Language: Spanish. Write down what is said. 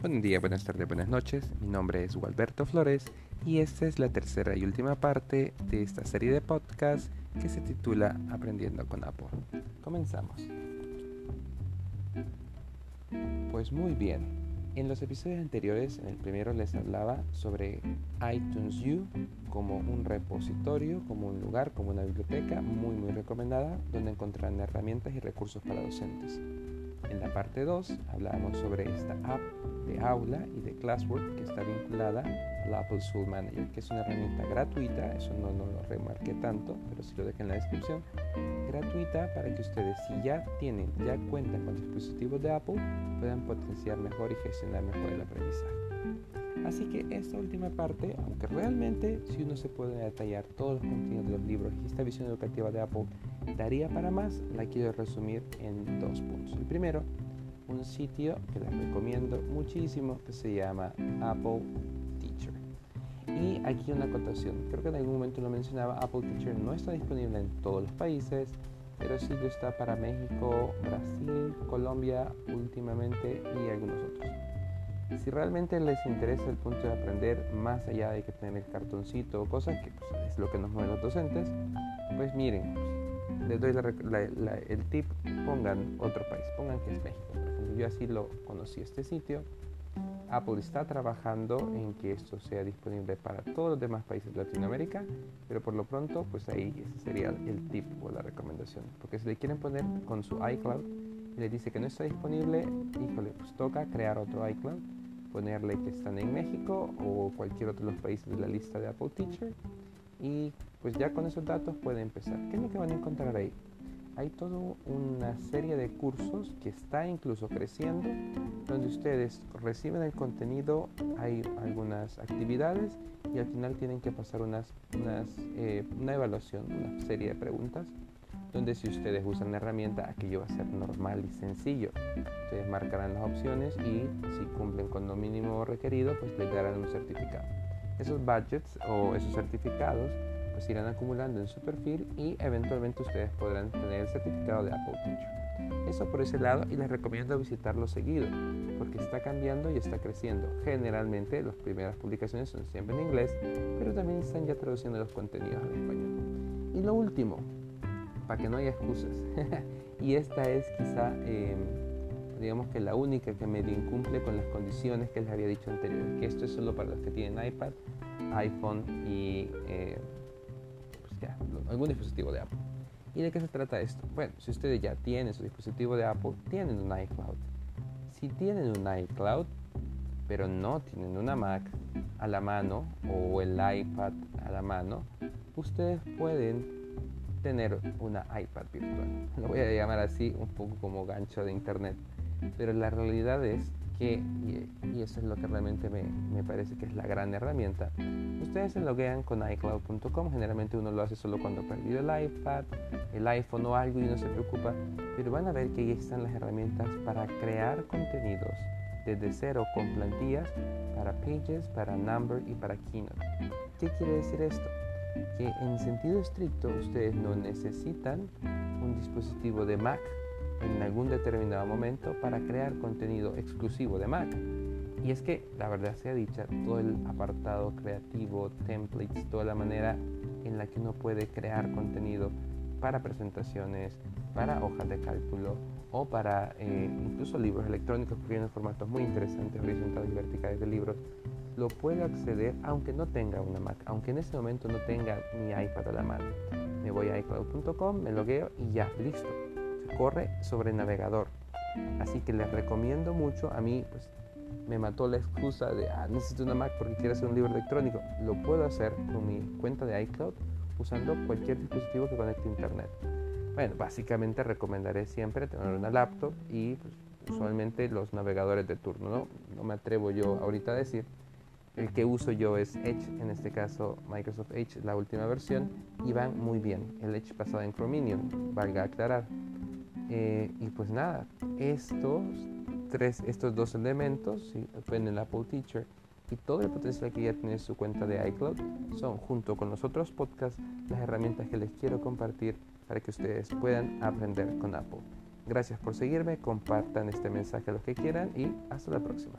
Buen día, buenas tardes, buenas noches. Mi nombre es Gualberto Flores y esta es la tercera y última parte de esta serie de podcast que se titula Aprendiendo con Apple. Comenzamos. Pues muy bien. En los episodios anteriores, en el primero les hablaba sobre iTunes U como un repositorio, como un lugar, como una biblioteca muy muy recomendada donde encontrarán herramientas y recursos para docentes. En la parte 2 hablábamos sobre esta app de aula y de classwork que está vinculada al Apple School Manager, que es una herramienta gratuita, eso no, no lo remarqué tanto, pero sí lo dejé en la descripción, gratuita para que ustedes si ya tienen, ya cuentan con dispositivos de Apple, puedan potenciar mejor y gestionar mejor el aprendizaje. Así que esta última parte, aunque realmente si uno se puede detallar todos los contenidos de los libros y esta visión educativa de Apple daría para más, la quiero resumir en dos puntos. El primero, un sitio que les recomiendo muchísimo que se llama Apple Teacher. Y aquí una acotación, creo que en algún momento lo mencionaba, Apple Teacher no está disponible en todos los países, pero sí lo está para México, Brasil, Colombia últimamente y algunos otros. Si realmente les interesa el punto de aprender más allá de que tener el cartoncito o cosas que pues, es lo que nos mueven los docentes, pues miren, les doy el tip, pongan otro país, pongan que es México. Yo así lo conocí este sitio. Apple está trabajando en que esto sea disponible para todos los demás países de Latinoamérica, pero por lo pronto, pues ahí ese sería el tip o la recomendación. Porque si le quieren poner con su iCloud y le dice que no está disponible, híjole, pues toca crear otro iCloud, ponerle que están en México o cualquier otro de los países de la lista de Apple Teacher y pues ya con esos datos pueden empezar. ¿Qué es lo que van a encontrar ahí? Hay toda una serie de cursos que está incluso creciendo, donde ustedes reciben el contenido, hay algunas actividades y al final tienen que pasar unas, eh, una evaluación, una serie de preguntas, donde si ustedes usan la herramienta, aquello va a ser normal y sencillo. Ustedes marcarán las opciones y si cumplen con lo mínimo requerido, pues les darán un certificado. Esos budgets o esos certificados pues irán acumulando en su perfil y eventualmente ustedes podrán tener el certificado de Apple Teacher. Eso por ese lado y les recomiendo visitarlo seguido porque está cambiando y está creciendo. Generalmente las primeras publicaciones son siempre en inglés, pero también están ya traduciendo los contenidos al español. Y lo último, para que no haya excusas, y esta es quizá... Em, digamos que la única que medio incumple con las condiciones que les había dicho anteriormente, que esto es solo para los que tienen iPad, iPhone y eh, pues ya, algún dispositivo de Apple. ¿Y de qué se trata esto? Bueno, si ustedes ya tienen su dispositivo de Apple, tienen un iCloud. Si tienen un iCloud, pero no tienen una Mac a la mano o el iPad a la mano, ustedes pueden tener una iPad virtual. Lo voy a llamar así, un poco como gancho de internet. Pero la realidad es que, y, eso es lo que realmente me, me, parece que es la gran herramienta, ustedes se loguean con iCloud.com, generalmente uno lo hace solo cuando ha perdido el iPad, el iPhone o algo y no se preocupa, pero van a ver que ahí están las herramientas para crear contenidos desde cero con plantillas para Pages, para Number y para Keynote. ¿Qué quiere decir esto? Que en sentido estricto ustedes no necesitan un dispositivo de Mac en algún determinado momento para crear contenido exclusivo de Mac. Y es que, la verdad sea dicha, todo el apartado creativo, templates, toda la manera en la que uno puede crear contenido para presentaciones, para hojas de cálculo o para eh, incluso libros electrónicos que vienen formatos muy interesantes, horizontales y verticales de libros, lo puede acceder aunque no tenga una Mac, aunque en ese momento no tenga mi iPad a la mano. Me voy a iCloud.com, me logueo y ya, listo corre sobre navegador. Así que les recomiendo mucho. A mí pues, me mató la excusa de, ah, necesito una Mac porque quiero hacer un libro electrónico. Lo puedo hacer con mi cuenta de iCloud usando cualquier dispositivo que conecte a Internet. Bueno, básicamente recomendaré siempre tener una laptop y pues, usualmente los navegadores de turno. ¿no? no me atrevo yo ahorita a decir. El que uso yo es Edge, en este caso Microsoft Edge, la última versión, y van muy bien. El Edge pasado en Chromium, valga aclarar. Eh, y pues nada, estos, tres, estos dos elementos, ¿sí? el Apple Teacher y todo el potencial que ya tiene su cuenta de iCloud, son junto con los otros podcasts las herramientas que les quiero compartir para que ustedes puedan aprender con Apple. Gracias por seguirme, compartan este mensaje a los que quieran y hasta la próxima.